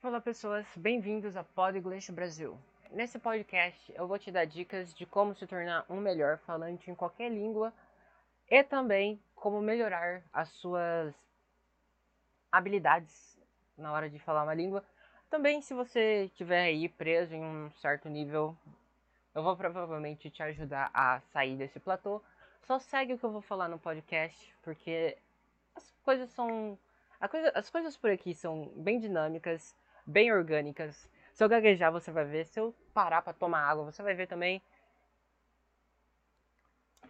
Fala pessoas, bem-vindos a Podglish Brasil. Nesse podcast eu vou te dar dicas de como se tornar um melhor falante em qualquer língua e também como melhorar as suas habilidades na hora de falar uma língua. Também se você estiver aí preso em um certo nível, eu vou provavelmente te ajudar a sair desse platô. Só segue o que eu vou falar no podcast, porque as coisas são Coisa, as coisas por aqui são bem dinâmicas, bem orgânicas. Se eu gaguejar, você vai ver. Se eu parar para tomar água, você vai ver também.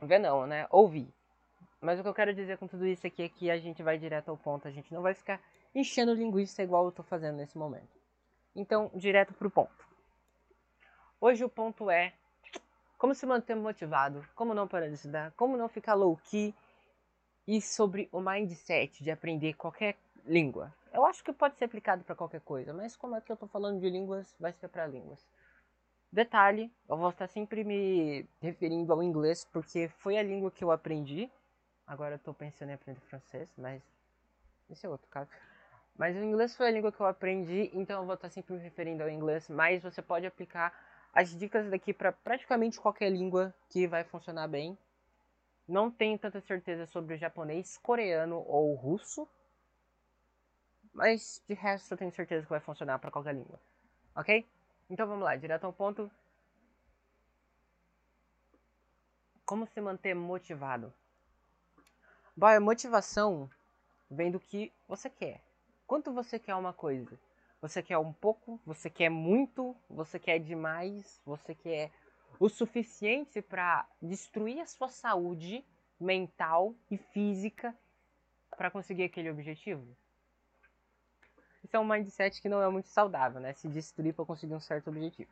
Ver não, né? Ouvir. Mas o que eu quero dizer com tudo isso aqui é que a gente vai direto ao ponto. A gente não vai ficar enchendo linguiça igual eu tô fazendo nesse momento. Então, direto pro ponto. Hoje o ponto é como se manter motivado, como não parar de estudar, como não ficar low-key e sobre o mindset de aprender qualquer língua. Eu acho que pode ser aplicado para qualquer coisa, mas como é que eu estou falando de línguas, vai ser para línguas. Detalhe, eu vou estar sempre me referindo ao inglês porque foi a língua que eu aprendi. Agora eu estou pensando em aprender francês, mas esse é outro caso. Mas o inglês foi a língua que eu aprendi, então eu vou estar sempre me referindo ao inglês, mas você pode aplicar as dicas daqui para praticamente qualquer língua que vai funcionar bem. Não tenho tanta certeza sobre o japonês, coreano ou russo. Mas de resto eu tenho certeza que vai funcionar para qualquer língua. Ok? Então vamos lá, direto ao ponto. Como se manter motivado? Bom, a motivação vem do que você quer. Quanto você quer uma coisa? Você quer um pouco? Você quer muito? Você quer demais? Você quer o suficiente para destruir a sua saúde mental e física para conseguir aquele objetivo. Isso é um mindset que não é muito saudável, né? Se destruir para conseguir um certo objetivo.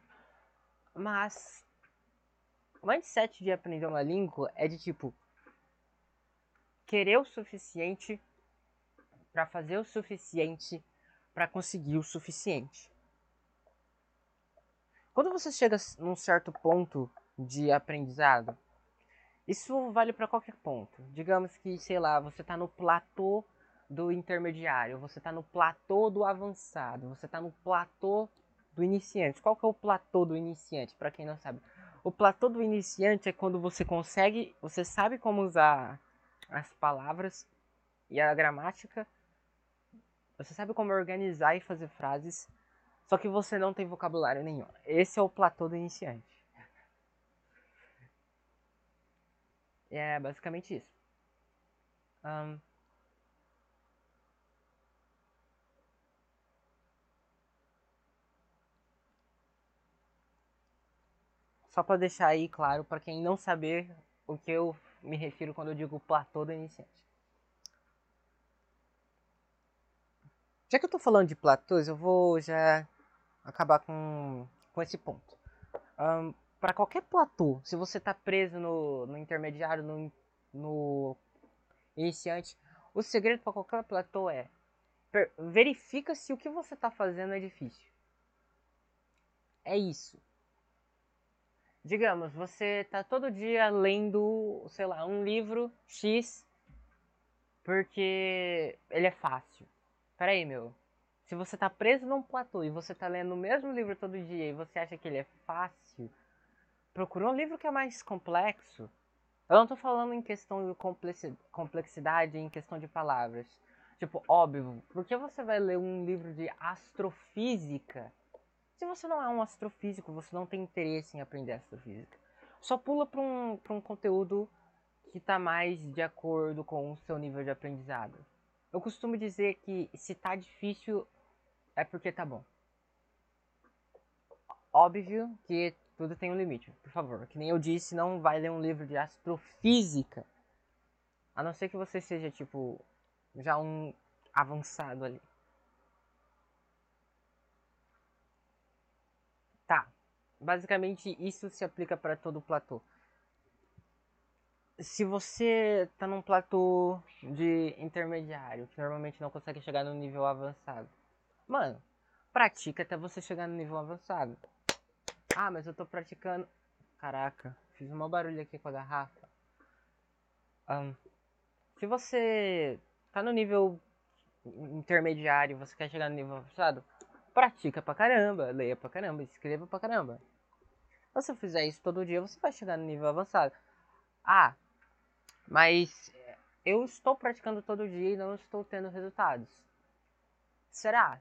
Mas o mindset de aprender uma língua é de tipo querer o suficiente para fazer o suficiente para conseguir o suficiente. Quando você chega num certo ponto de aprendizado, isso vale para qualquer ponto. Digamos que, sei lá, você está no platô do intermediário, você está no platô do avançado, você está no platô do iniciante. Qual que é o platô do iniciante, para quem não sabe? O platô do iniciante é quando você consegue, você sabe como usar as palavras e a gramática, você sabe como organizar e fazer frases, só que você não tem vocabulário nenhum. Esse é o platô do iniciante. É basicamente isso. Um, só para deixar aí claro para quem não saber o que eu me refiro quando eu digo platô do iniciante. Já que eu estou falando de platôs, eu vou já acabar com, com esse ponto. Um, para qualquer platô, se você está preso no, no intermediário, no, no iniciante, o segredo para qualquer platô é verifica se o que você está fazendo é difícil. É isso. Digamos, você está todo dia lendo, sei lá, um livro X porque ele é fácil. Peraí, meu. Se você tá preso num platô e você tá lendo o mesmo livro todo dia e você acha que ele é fácil, procura um livro que é mais complexo. Eu não tô falando em questão de complexidade, em questão de palavras. Tipo, óbvio, por que você vai ler um livro de astrofísica? Se você não é um astrofísico, você não tem interesse em aprender astrofísica. Só pula para um, um conteúdo que está mais de acordo com o seu nível de aprendizado. Eu costumo dizer que se tá difícil, é porque tá bom. Óbvio que tudo tem um limite, por favor. Que nem eu disse, não vai ler um livro de astrofísica. A não ser que você seja, tipo, já um avançado ali. Tá. Basicamente, isso se aplica para todo o platô. Se você tá num platô de intermediário, que normalmente não consegue chegar no nível avançado, Mano, pratica até você chegar no nível avançado. Ah, mas eu tô praticando. Caraca, fiz um barulho aqui com a garrafa. Um, se você tá no nível intermediário, você quer chegar no nível avançado, pratica pra caramba, leia pra caramba, escreva pra caramba. Se você fizer isso todo dia, você vai chegar no nível avançado. Ah, mas eu estou praticando todo dia e não estou tendo resultados. Será?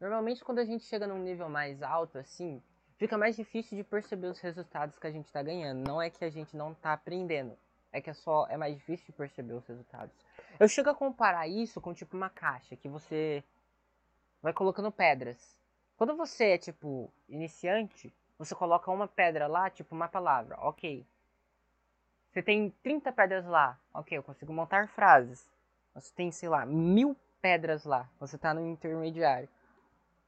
Normalmente quando a gente chega num nível mais alto assim, fica mais difícil de perceber os resultados que a gente está ganhando. Não é que a gente não está aprendendo, é que é só é mais difícil de perceber os resultados. Eu chego a comparar isso com tipo uma caixa que você vai colocando pedras. Quando você é tipo iniciante, você coloca uma pedra lá, tipo uma palavra, ok. Você tem 30 pedras lá, ok, eu consigo montar frases. Você tem, sei lá, mil pedras lá, você está no intermediário.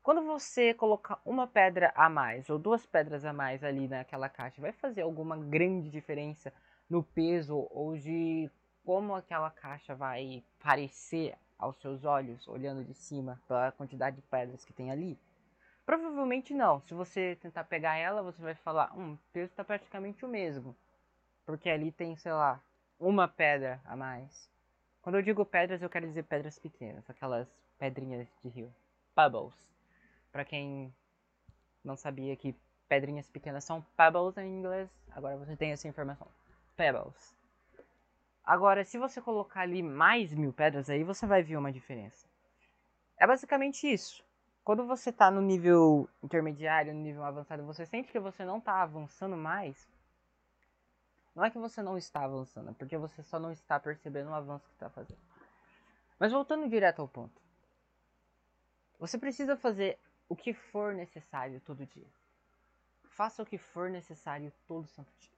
Quando você colocar uma pedra a mais ou duas pedras a mais ali naquela caixa, vai fazer alguma grande diferença no peso ou de como aquela caixa vai parecer aos seus olhos, olhando de cima, pela quantidade de pedras que tem ali? Provavelmente não. Se você tentar pegar ela, você vai falar, hum, o peso está praticamente o mesmo. Porque ali tem, sei lá, uma pedra a mais. Quando eu digo pedras, eu quero dizer pedras pequenas, aquelas pedrinhas de rio. Pebbles. Para quem não sabia que pedrinhas pequenas são pebbles em inglês, agora você tem essa informação. Pebbles. Agora, se você colocar ali mais mil pedras aí, você vai ver uma diferença. É basicamente isso. Quando você está no nível intermediário, no nível avançado, você sente que você não está avançando mais. Não é que você não está avançando, é porque você só não está percebendo o avanço que está fazendo. Mas voltando direto ao ponto. Você precisa fazer o que for necessário todo dia. Faça o que for necessário todo santo dia.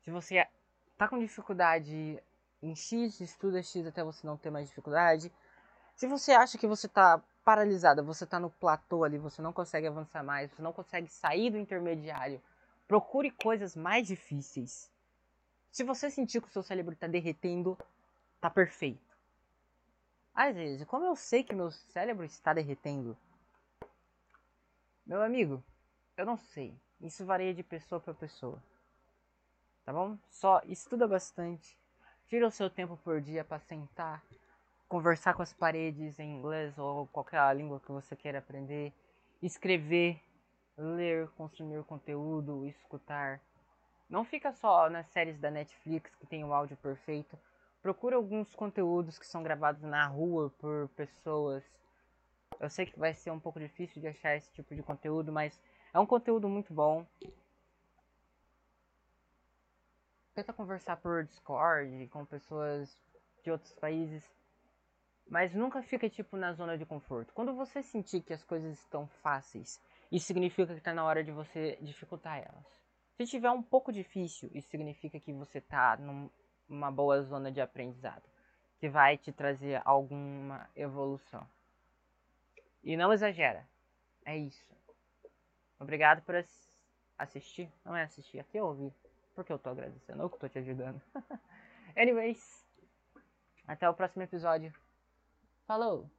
Se você tá com dificuldade em X, estuda X até você não ter mais dificuldade. Se você acha que você tá paralisada, você tá no platô ali, você não consegue avançar mais, você não consegue sair do intermediário, procure coisas mais difíceis. Se você sentir que o seu cérebro está derretendo, tá perfeito. Às vezes, como eu sei que meu cérebro está derretendo? Meu amigo, eu não sei. Isso varia de pessoa para pessoa. Tá bom? Só estuda bastante. Tira o seu tempo por dia para sentar, conversar com as paredes em inglês ou qualquer língua que você queira aprender, escrever, ler, consumir conteúdo, escutar. Não fica só nas séries da Netflix que tem o áudio perfeito. Procura alguns conteúdos que são gravados na rua por pessoas eu sei que vai ser um pouco difícil de achar esse tipo de conteúdo, mas é um conteúdo muito bom. Tenta conversar por Discord com pessoas de outros países, mas nunca fica tipo na zona de conforto. Quando você sentir que as coisas estão fáceis, isso significa que está na hora de você dificultar elas. Se tiver um pouco difícil, isso significa que você está numa boa zona de aprendizado, que vai te trazer alguma evolução. E não exagera. É isso. Obrigado por assistir. Não é assistir, é ouvir. Porque eu tô agradecendo, eu que tô te ajudando. Anyways, até o próximo episódio. Falou!